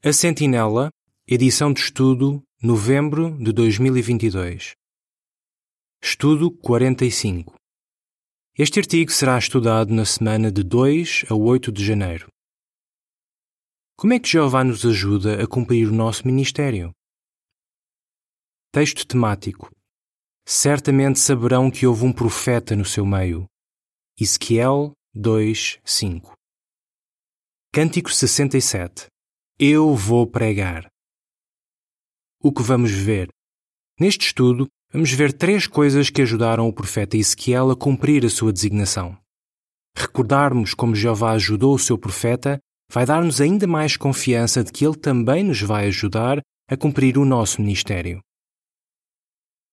A Sentinela, edição de estudo, novembro de 2022. Estudo 45. Este artigo será estudado na semana de 2 a 8 de janeiro. Como é que Jeová nos ajuda a cumprir o nosso ministério? Texto temático. Certamente saberão que houve um profeta no seu meio. Ezequiel 2, 5. Cântico 67. Eu vou pregar. O que vamos ver? Neste estudo, vamos ver três coisas que ajudaram o profeta Ezequiel a cumprir a sua designação. Recordarmos como Jeová ajudou o seu profeta vai dar-nos ainda mais confiança de que ele também nos vai ajudar a cumprir o nosso ministério.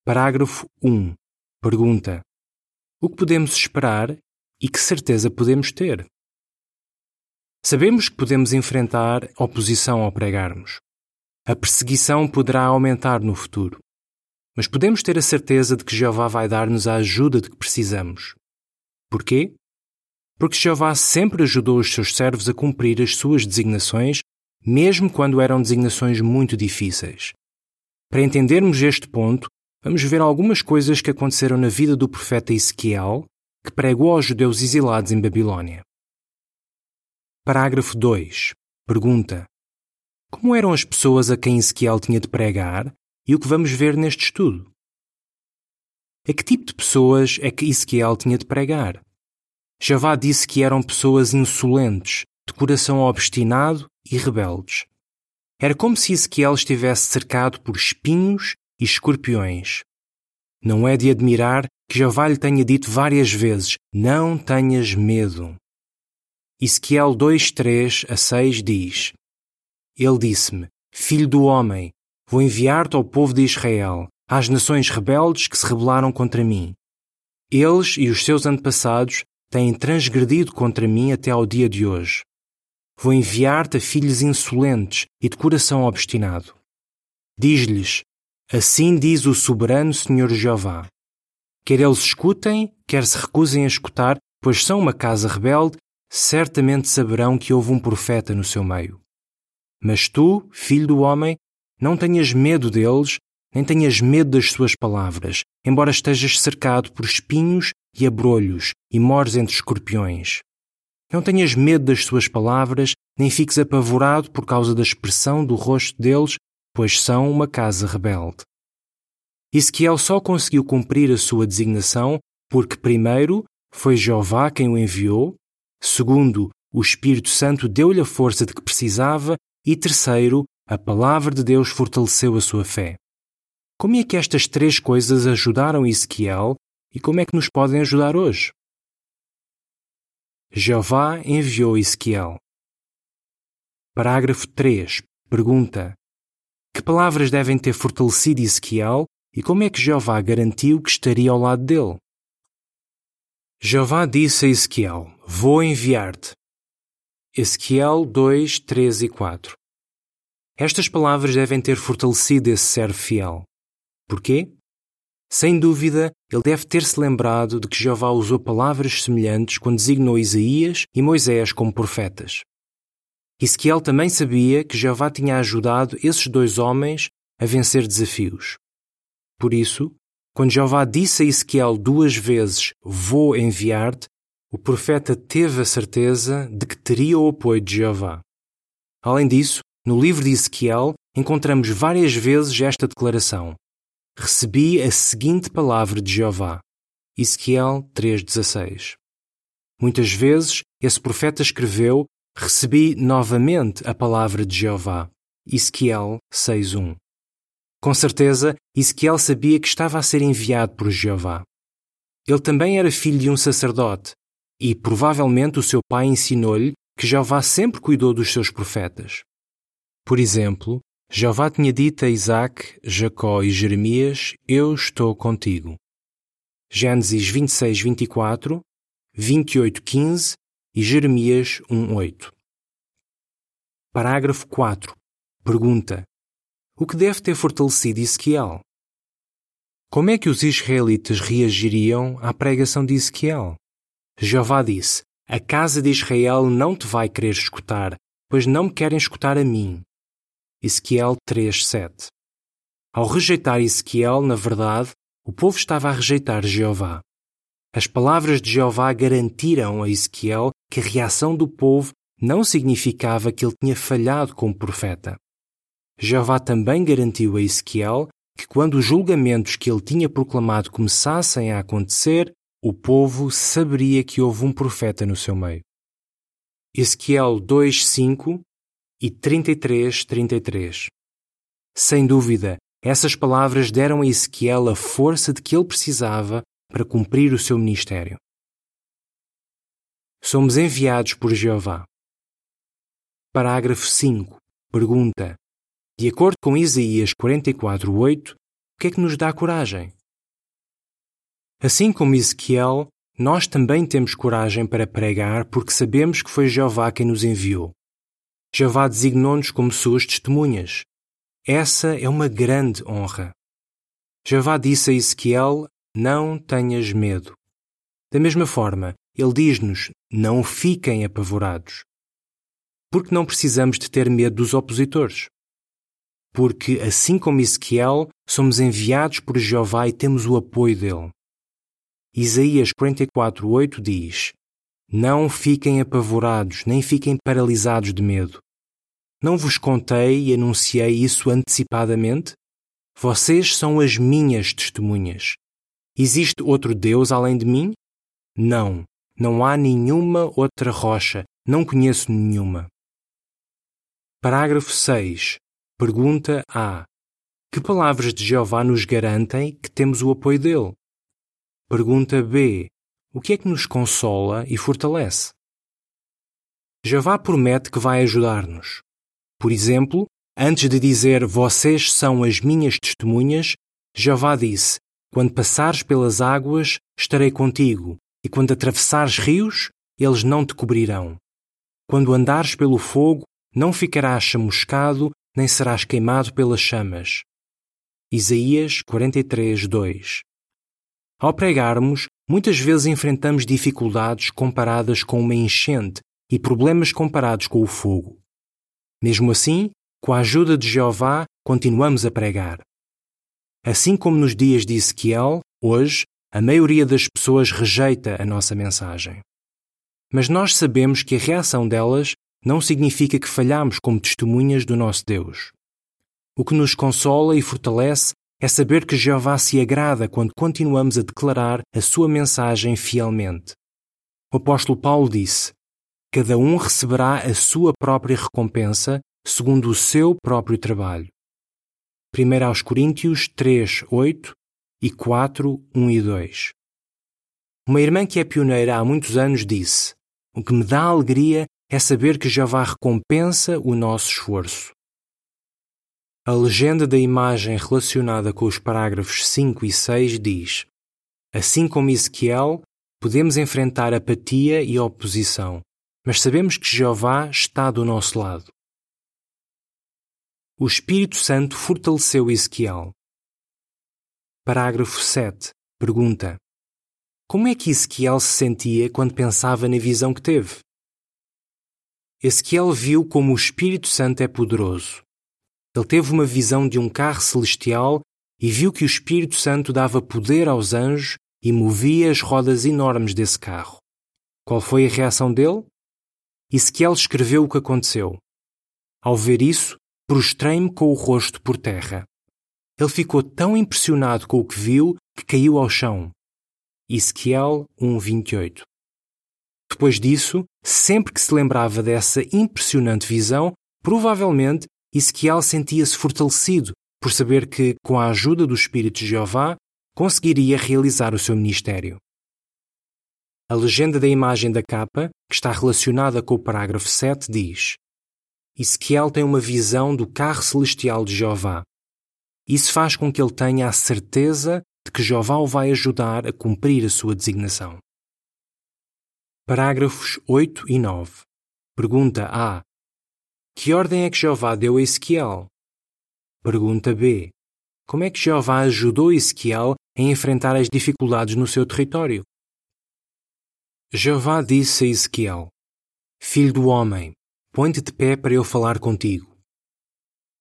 Parágrafo 1. Pergunta: O que podemos esperar e que certeza podemos ter? Sabemos que podemos enfrentar oposição ao pregarmos. A perseguição poderá aumentar no futuro. Mas podemos ter a certeza de que Jeová vai dar-nos a ajuda de que precisamos. Porquê? Porque Jeová sempre ajudou os seus servos a cumprir as suas designações, mesmo quando eram designações muito difíceis. Para entendermos este ponto, vamos ver algumas coisas que aconteceram na vida do profeta Ezequiel, que pregou aos judeus exilados em Babilônia. Parágrafo 2. Pergunta: Como eram as pessoas a quem Ezequiel tinha de pregar e o que vamos ver neste estudo? A que tipo de pessoas é que Ezequiel tinha de pregar? Javá disse que eram pessoas insolentes, de coração obstinado e rebeldes. Era como se Ezequiel estivesse cercado por espinhos e escorpiões. Não é de admirar que Javá lhe tenha dito várias vezes: Não tenhas medo. Ezequiel 2, 3 a 6 diz: Ele disse-me: Filho do homem, vou enviar-te ao povo de Israel, às nações rebeldes que se rebelaram contra mim. Eles e os seus antepassados têm transgredido contra mim até ao dia de hoje. Vou enviar-te a filhos insolentes e de coração obstinado. Diz-lhes: Assim diz o soberano Senhor Jeová. Quer eles escutem, quer se recusem a escutar, pois são uma casa rebelde certamente saberão que houve um profeta no seu meio. Mas tu, filho do homem, não tenhas medo deles, nem tenhas medo das suas palavras, embora estejas cercado por espinhos e abrolhos e mores entre escorpiões. Não tenhas medo das suas palavras, nem fiques apavorado por causa da expressão do rosto deles, pois são uma casa rebelde. Ezequiel só conseguiu cumprir a sua designação porque, primeiro, foi Jeová quem o enviou, Segundo, o Espírito Santo deu-lhe a força de que precisava. E terceiro, a palavra de Deus fortaleceu a sua fé. Como é que estas três coisas ajudaram Ezequiel e como é que nos podem ajudar hoje? Jeová enviou Ezequiel. Parágrafo 3. Pergunta: Que palavras devem ter fortalecido Ezequiel e como é que Jeová garantiu que estaria ao lado dele? Jeová disse a Ezequiel: Vou enviar-te. Ezequiel 2, 3 e 4 Estas palavras devem ter fortalecido esse servo fiel. Porquê? Sem dúvida, ele deve ter-se lembrado de que Jeová usou palavras semelhantes quando designou Isaías e Moisés como profetas. Ezequiel também sabia que Jeová tinha ajudado esses dois homens a vencer desafios. Por isso, quando Jeová disse a Ezequiel duas vezes: Vou enviar-te, o profeta teve a certeza de que teria o apoio de Jeová. Além disso, no livro de Ezequiel encontramos várias vezes esta declaração: Recebi a seguinte palavra de Jeová. Ezequiel 3,16. Muitas vezes esse profeta escreveu: Recebi novamente a palavra de Jeová. Ezequiel 6,1. Com certeza, Ezequiel sabia que estava a ser enviado por Jeová. Ele também era filho de um sacerdote, e provavelmente o seu pai ensinou-lhe que Jeová sempre cuidou dos seus profetas. Por exemplo, Jeová tinha dito a Isaac, Jacó e Jeremias: Eu estou contigo. Gênesis 26, 24, 28, 15 e Jeremias 1, 8. Parágrafo 4. Pergunta: o que deve ter fortalecido Ezequiel. Como é que os israelitas reagiriam à pregação de Ezequiel? Jeová disse: A casa de Israel não te vai querer escutar, pois não me querem escutar a mim. Ezequiel 3:7. Ao rejeitar Ezequiel, na verdade, o povo estava a rejeitar Jeová. As palavras de Jeová garantiram a Ezequiel que a reação do povo não significava que ele tinha falhado como profeta. Jeová também garantiu a Ezequiel que quando os julgamentos que ele tinha proclamado começassem a acontecer, o povo saberia que houve um profeta no seu meio. Ezequiel 2:5 e 33:33. Sem dúvida, essas palavras deram a Ezequiel a força de que ele precisava para cumprir o seu ministério. Somos enviados por Jeová. Parágrafo 5. Pergunta: De acordo com Isaías 44:8, o que é que nos dá coragem? Assim como Ezequiel, nós também temos coragem para pregar porque sabemos que foi Jeová quem nos enviou. Jeová designou-nos como suas testemunhas. Essa é uma grande honra. Jeová disse a Ezequiel: Não tenhas medo. Da mesma forma, ele diz-nos: Não fiquem apavorados. Porque não precisamos de ter medo dos opositores. Porque, assim como Ezequiel, somos enviados por Jeová e temos o apoio dele. Isaías 44:8 diz: Não fiquem apavorados, nem fiquem paralisados de medo. Não vos contei e anunciei isso antecipadamente? Vocês são as minhas testemunhas. Existe outro Deus além de mim? Não, não há nenhuma outra rocha, não conheço nenhuma. Parágrafo 6. Pergunta A. Que palavras de Jeová nos garantem que temos o apoio dele? Pergunta B. O que é que nos consola e fortalece? Jeová promete que vai ajudar-nos. Por exemplo, antes de dizer vocês são as minhas testemunhas, Jeová disse: Quando passares pelas águas, estarei contigo, e quando atravessares rios, eles não te cobrirão. Quando andares pelo fogo, não ficarás chamuscado, nem serás queimado pelas chamas. Isaías 43, 2 ao pregarmos, muitas vezes enfrentamos dificuldades comparadas com uma enchente e problemas comparados com o fogo. Mesmo assim, com a ajuda de Jeová, continuamos a pregar. Assim como nos dias de Ezequiel, hoje, a maioria das pessoas rejeita a nossa mensagem. Mas nós sabemos que a reação delas não significa que falhamos como testemunhas do nosso Deus. O que nos consola e fortalece é saber que Jeová se agrada quando continuamos a declarar a sua mensagem fielmente. O apóstolo Paulo disse: Cada um receberá a sua própria recompensa segundo o seu próprio trabalho. 1 aos Coríntios 3, 8 e 4, 1 e 2. Uma irmã que é pioneira há muitos anos disse: O que me dá alegria é saber que Jeová recompensa o nosso esforço. A legenda da imagem relacionada com os parágrafos 5 e 6 diz: Assim como Ezequiel, podemos enfrentar apatia e oposição, mas sabemos que Jeová está do nosso lado. O Espírito Santo fortaleceu Ezequiel. Parágrafo 7. Pergunta: Como é que Ezequiel se sentia quando pensava na visão que teve? Ezequiel viu como o Espírito Santo é poderoso ele teve uma visão de um carro celestial e viu que o Espírito Santo dava poder aos anjos e movia as rodas enormes desse carro. Qual foi a reação dele? Ezequiel escreveu o que aconteceu. Ao ver isso, prostrei-me com o rosto por terra. Ele ficou tão impressionado com o que viu que caiu ao chão. Ezequiel 1:28. Depois disso, sempre que se lembrava dessa impressionante visão, provavelmente Ezequiel sentia-se fortalecido por saber que, com a ajuda do Espírito de Jeová, conseguiria realizar o seu ministério. A legenda da imagem da capa, que está relacionada com o parágrafo 7, diz: Ezequiel tem uma visão do carro celestial de Jeová. Isso faz com que ele tenha a certeza de que Jeová o vai ajudar a cumprir a sua designação. Parágrafos 8 e 9. Pergunta A. Que ordem é que Jeová deu a Ezequiel? Pergunta B. Como é que Jeová ajudou Ezequiel a enfrentar as dificuldades no seu território? Jeová disse a Ezequiel: Filho do homem, põe-te de pé para eu falar contigo.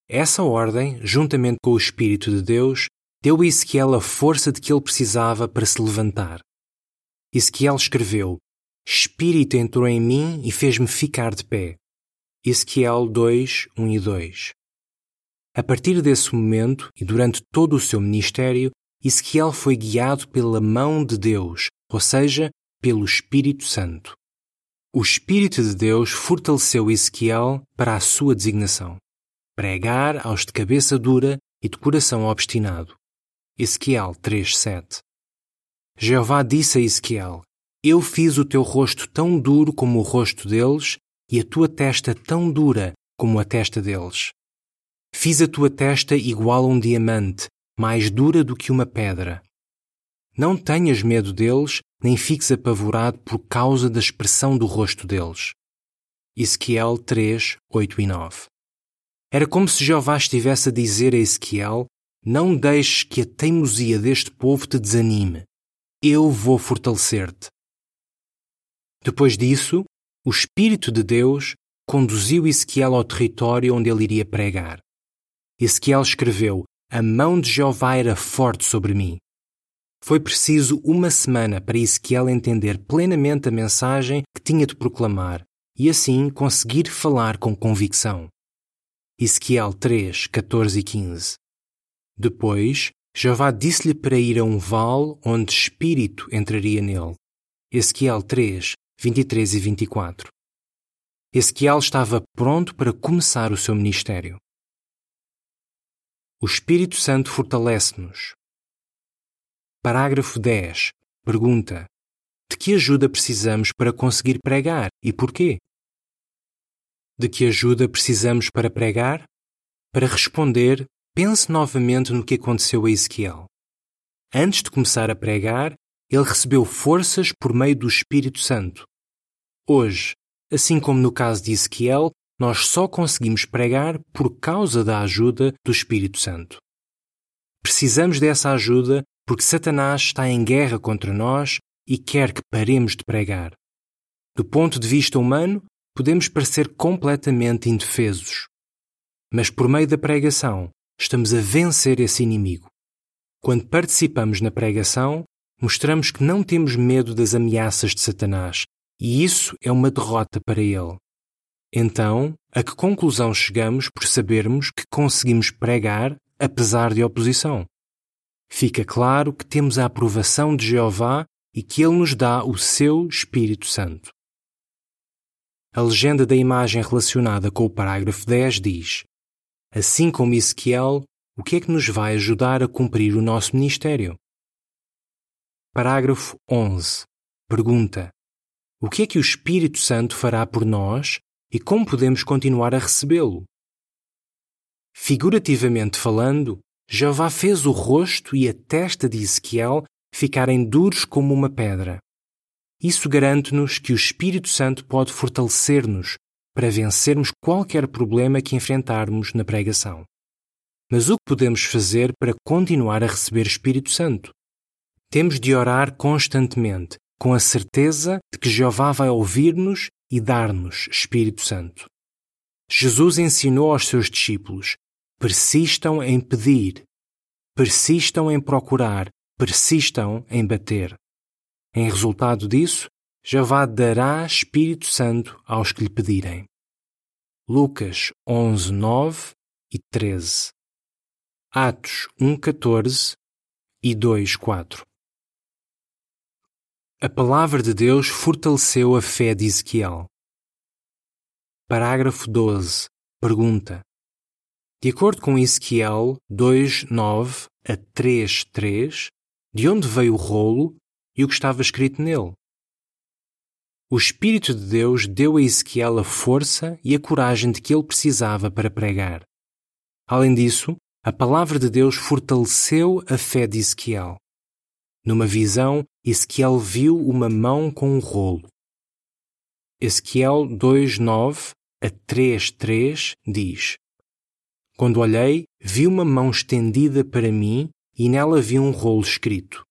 Essa ordem, juntamente com o Espírito de Deus, deu a Ezequiel a força de que ele precisava para se levantar. Ezequiel escreveu: Espírito entrou em mim e fez-me ficar de pé. Ezequiel 2, 1 e 2. A partir desse momento e durante todo o seu ministério, Ezequiel foi guiado pela mão de Deus, ou seja, pelo Espírito Santo. O Espírito de Deus fortaleceu Ezequiel para a sua designação: pregar aos de cabeça dura e de coração obstinado. Ezequiel 3:7. Jeová disse a Ezequiel: Eu fiz o teu rosto tão duro como o rosto deles e a tua testa tão dura como a testa deles. Fiz a tua testa igual a um diamante, mais dura do que uma pedra. Não tenhas medo deles, nem fiques apavorado por causa da expressão do rosto deles. Ezequiel 3, 8 e 9. Era como se Jeová estivesse a dizer a Ezequiel: Não deixes que a teimosia deste povo te desanime. Eu vou fortalecer-te. Depois disso, o Espírito de Deus conduziu Ezequiel ao território onde ele iria pregar. Ezequiel escreveu: A mão de Jeová era forte sobre mim. Foi preciso uma semana para Ezequiel entender plenamente a mensagem que tinha de proclamar e assim conseguir falar com convicção. Ezequiel 3, 14 e 15. Depois, Jeová disse-lhe para ir a um vale onde espírito entraria nele. Ezequiel 3, 23 e 24. Ezequiel estava pronto para começar o seu ministério. O Espírito Santo fortalece-nos. Parágrafo 10. Pergunta: De que ajuda precisamos para conseguir pregar e porquê? De que ajuda precisamos para pregar? Para responder, pense novamente no que aconteceu a Ezequiel. Antes de começar a pregar, ele recebeu forças por meio do Espírito Santo. Hoje, assim como no caso de Ezequiel, nós só conseguimos pregar por causa da ajuda do Espírito Santo. Precisamos dessa ajuda porque Satanás está em guerra contra nós e quer que paremos de pregar. Do ponto de vista humano, podemos parecer completamente indefesos. Mas por meio da pregação, estamos a vencer esse inimigo. Quando participamos na pregação, mostramos que não temos medo das ameaças de Satanás, e isso é uma derrota para ele. Então, a que conclusão chegamos por sabermos que conseguimos pregar apesar de oposição? fica claro que temos a aprovação de Jeová e que Ele nos dá o seu Espírito Santo. A legenda da imagem relacionada com o parágrafo 10 diz: Assim como Ezequiel, o que é que nos vai ajudar a cumprir o nosso ministério? Parágrafo 11. Pergunta: O que é que o Espírito Santo fará por nós e como podemos continuar a recebê-lo? Figurativamente falando, Jeová fez o rosto e a testa de Ezequiel ficarem duros como uma pedra. Isso garante-nos que o Espírito Santo pode fortalecer-nos para vencermos qualquer problema que enfrentarmos na pregação. Mas o que podemos fazer para continuar a receber Espírito Santo? Temos de orar constantemente, com a certeza de que Jeová vai ouvir-nos e dar-nos Espírito Santo. Jesus ensinou aos seus discípulos persistam em pedir, persistam em procurar, persistam em bater. Em resultado disso, Javá dará Espírito Santo aos que lhe pedirem. Lucas 11, 9 e 13. Atos 1, 14 e 2, 4. A palavra de Deus fortaleceu a fé de Ezequiel. Parágrafo 12. Pergunta: de acordo com Ezequiel 2:9 a 3:3, de onde veio o rolo e o que estava escrito nele? O Espírito de Deus deu a Ezequiel a força e a coragem de que ele precisava para pregar. Além disso, a palavra de Deus fortaleceu a fé de Ezequiel. Numa visão, Ezequiel viu uma mão com um rolo. Ezequiel 2:9 a 3:3 diz: quando olhei, vi uma mão estendida para mim e nela vi um rolo escrito.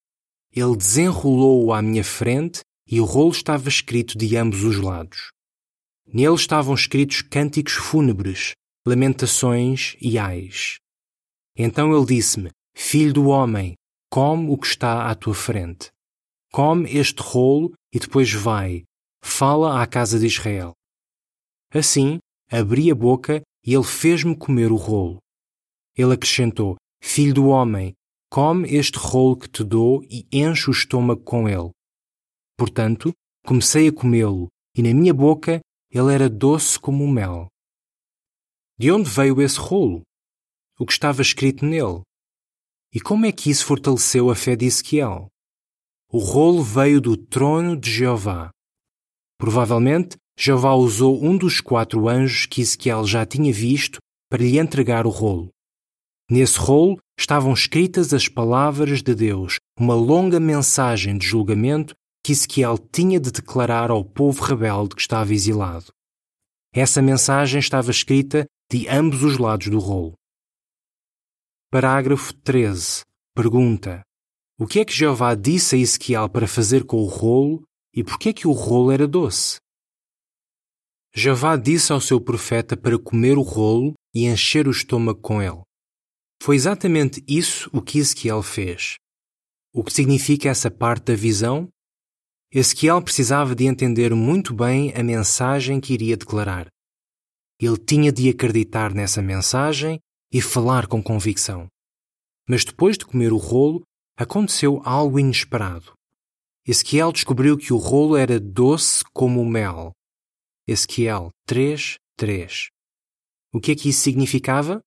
Ele desenrolou-o à minha frente e o rolo estava escrito de ambos os lados. Nele estavam escritos cânticos fúnebres, lamentações e ais. Então ele disse-me: Filho do homem, come o que está à tua frente. Come este rolo e depois vai, fala à casa de Israel. Assim, abri a boca e ele fez-me comer o rolo. Ele acrescentou: Filho do homem, come este rolo que te dou e enche o estômago com ele. Portanto, comecei a comê-lo, e na minha boca ele era doce como o mel. De onde veio esse rolo? O que estava escrito nele? E como é que isso fortaleceu a fé de Ezequiel? O rolo veio do trono de Jeová. Provavelmente, Jeová usou um dos quatro anjos que Ezequiel já tinha visto para lhe entregar o rolo. Nesse rolo estavam escritas as palavras de Deus, uma longa mensagem de julgamento que Ezequiel tinha de declarar ao povo rebelde que estava exilado. Essa mensagem estava escrita de ambos os lados do rolo. Parágrafo 13. Pergunta: o que é que Jeová disse a Ezequiel para fazer com o rolo e por que é que o rolo era doce? Jeová disse ao seu profeta para comer o rolo e encher o estômago com ele. Foi exatamente isso o que Ezequiel fez. O que significa essa parte da visão? Ezequiel precisava de entender muito bem a mensagem que iria declarar. Ele tinha de acreditar nessa mensagem e falar com convicção. Mas depois de comer o rolo, aconteceu algo inesperado. Ezequiel descobriu que o rolo era doce como o mel. Ezequiel 3, 3. O que é que isso significava?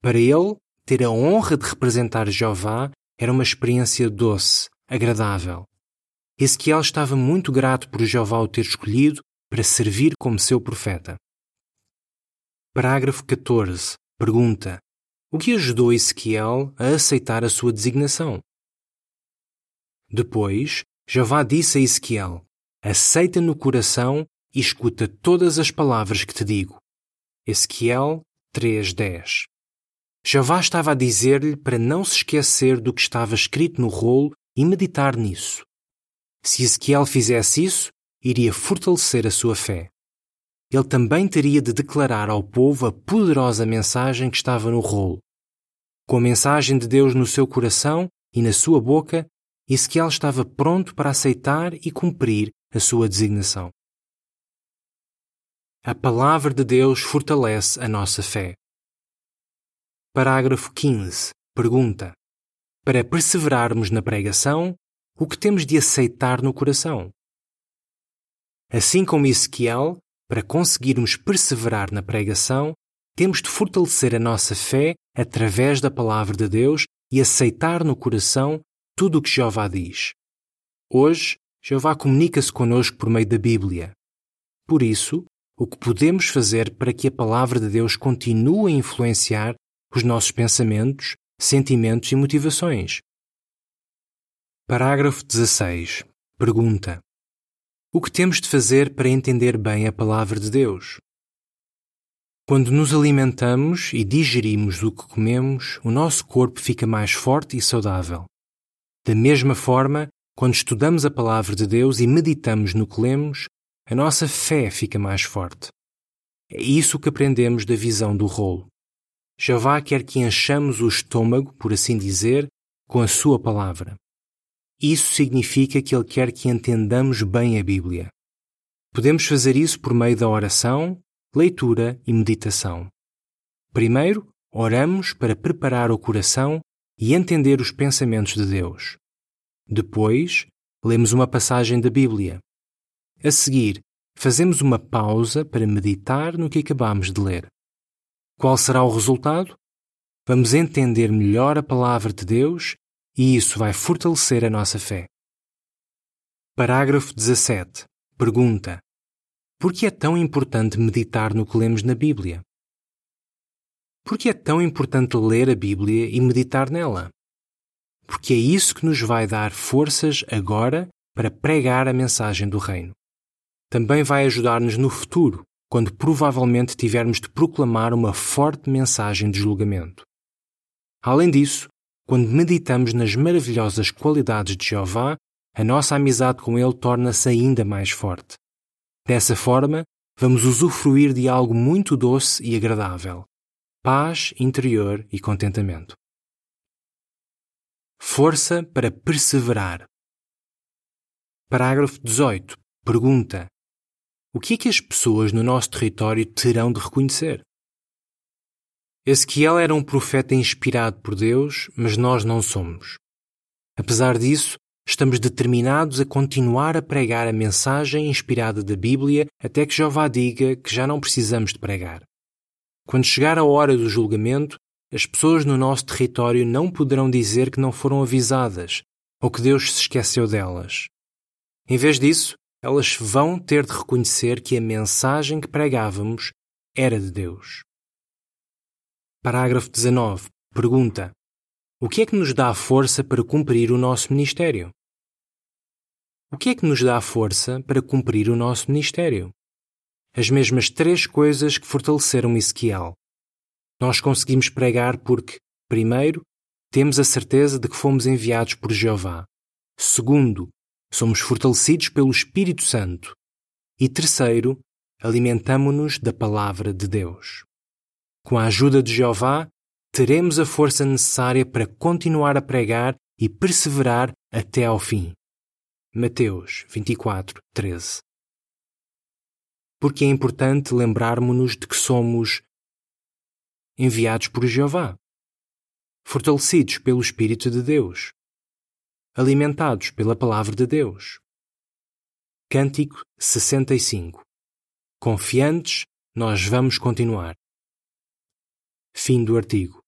Para ele, ter a honra de representar Jeová era uma experiência doce, agradável. Ezequiel estava muito grato por Jeová o ter escolhido para servir como seu profeta. Parágrafo 14. Pergunta: o que ajudou Ezequiel a aceitar a sua designação. Depois, Jeová disse a Ezequiel: Aceita no coração e escuta todas as palavras que te digo. Ezequiel 3:10. Jeová estava a dizer-lhe para não se esquecer do que estava escrito no rolo e meditar nisso. Se Ezequiel fizesse isso, iria fortalecer a sua fé. Ele também teria de declarar ao povo a poderosa mensagem que estava no rolo. Com a mensagem de Deus no seu coração e na sua boca, Ezequiel estava pronto para aceitar e cumprir a sua designação. A palavra de Deus fortalece a nossa fé. Parágrafo 15. Pergunta: Para perseverarmos na pregação, o que temos de aceitar no coração? Assim como Ezequiel, para conseguirmos perseverar na pregação, temos de fortalecer a nossa fé através da palavra de Deus e aceitar no coração tudo o que Jeová diz. Hoje, Jeová comunica-se conosco por meio da Bíblia. Por isso, o que podemos fazer para que a palavra de Deus continue a influenciar os nossos pensamentos, sentimentos e motivações? Parágrafo 16. Pergunta: o que temos de fazer para entender bem a palavra de Deus? Quando nos alimentamos e digerimos o que comemos, o nosso corpo fica mais forte e saudável. Da mesma forma, quando estudamos a palavra de Deus e meditamos no que lemos, a nossa fé fica mais forte. É isso que aprendemos da visão do rolo. Jeová quer que enchamos o estômago, por assim dizer, com a sua palavra. Isso significa que Ele quer que entendamos bem a Bíblia. Podemos fazer isso por meio da oração, leitura e meditação. Primeiro, oramos para preparar o coração e entender os pensamentos de Deus. Depois, lemos uma passagem da Bíblia. A seguir, fazemos uma pausa para meditar no que acabamos de ler. Qual será o resultado? Vamos entender melhor a palavra de Deus e isso vai fortalecer a nossa fé. Parágrafo 17. Pergunta: Por que é tão importante meditar no que lemos na Bíblia? Por que é tão importante ler a Bíblia e meditar nela? Porque é isso que nos vai dar forças agora para pregar a mensagem do Reino. Também vai ajudar-nos no futuro, quando provavelmente tivermos de proclamar uma forte mensagem de julgamento. Além disso, quando meditamos nas maravilhosas qualidades de Jeová, a nossa amizade com Ele torna-se ainda mais forte. Dessa forma, vamos usufruir de algo muito doce e agradável: paz interior e contentamento. Força para perseverar. Parágrafo 18. Pergunta: O que é que as pessoas no nosso território terão de reconhecer? Ezequiel era um profeta inspirado por Deus, mas nós não somos. Apesar disso, estamos determinados a continuar a pregar a mensagem inspirada da Bíblia até que Jeová diga que já não precisamos de pregar. Quando chegar a hora do julgamento, as pessoas no nosso território não poderão dizer que não foram avisadas ou que Deus se esqueceu delas. Em vez disso, elas vão ter de reconhecer que a mensagem que pregávamos era de Deus. Parágrafo 19. Pergunta: O que é que nos dá força para cumprir o nosso ministério? O que é que nos dá força para cumprir o nosso ministério? As mesmas três coisas que fortaleceram Ezequiel. Nós conseguimos pregar porque, primeiro, temos a certeza de que fomos enviados por Jeová. Segundo, somos fortalecidos pelo Espírito Santo. E terceiro, alimentamo-nos da palavra de Deus. Com a ajuda de Jeová, teremos a força necessária para continuar a pregar e perseverar até ao fim. Mateus 24, 13. Porque é importante lembrarmos-nos de que somos enviados por Jeová, fortalecidos pelo Espírito de Deus, alimentados pela Palavra de Deus. Cântico 65 Confiantes, nós vamos continuar. Fim do artigo.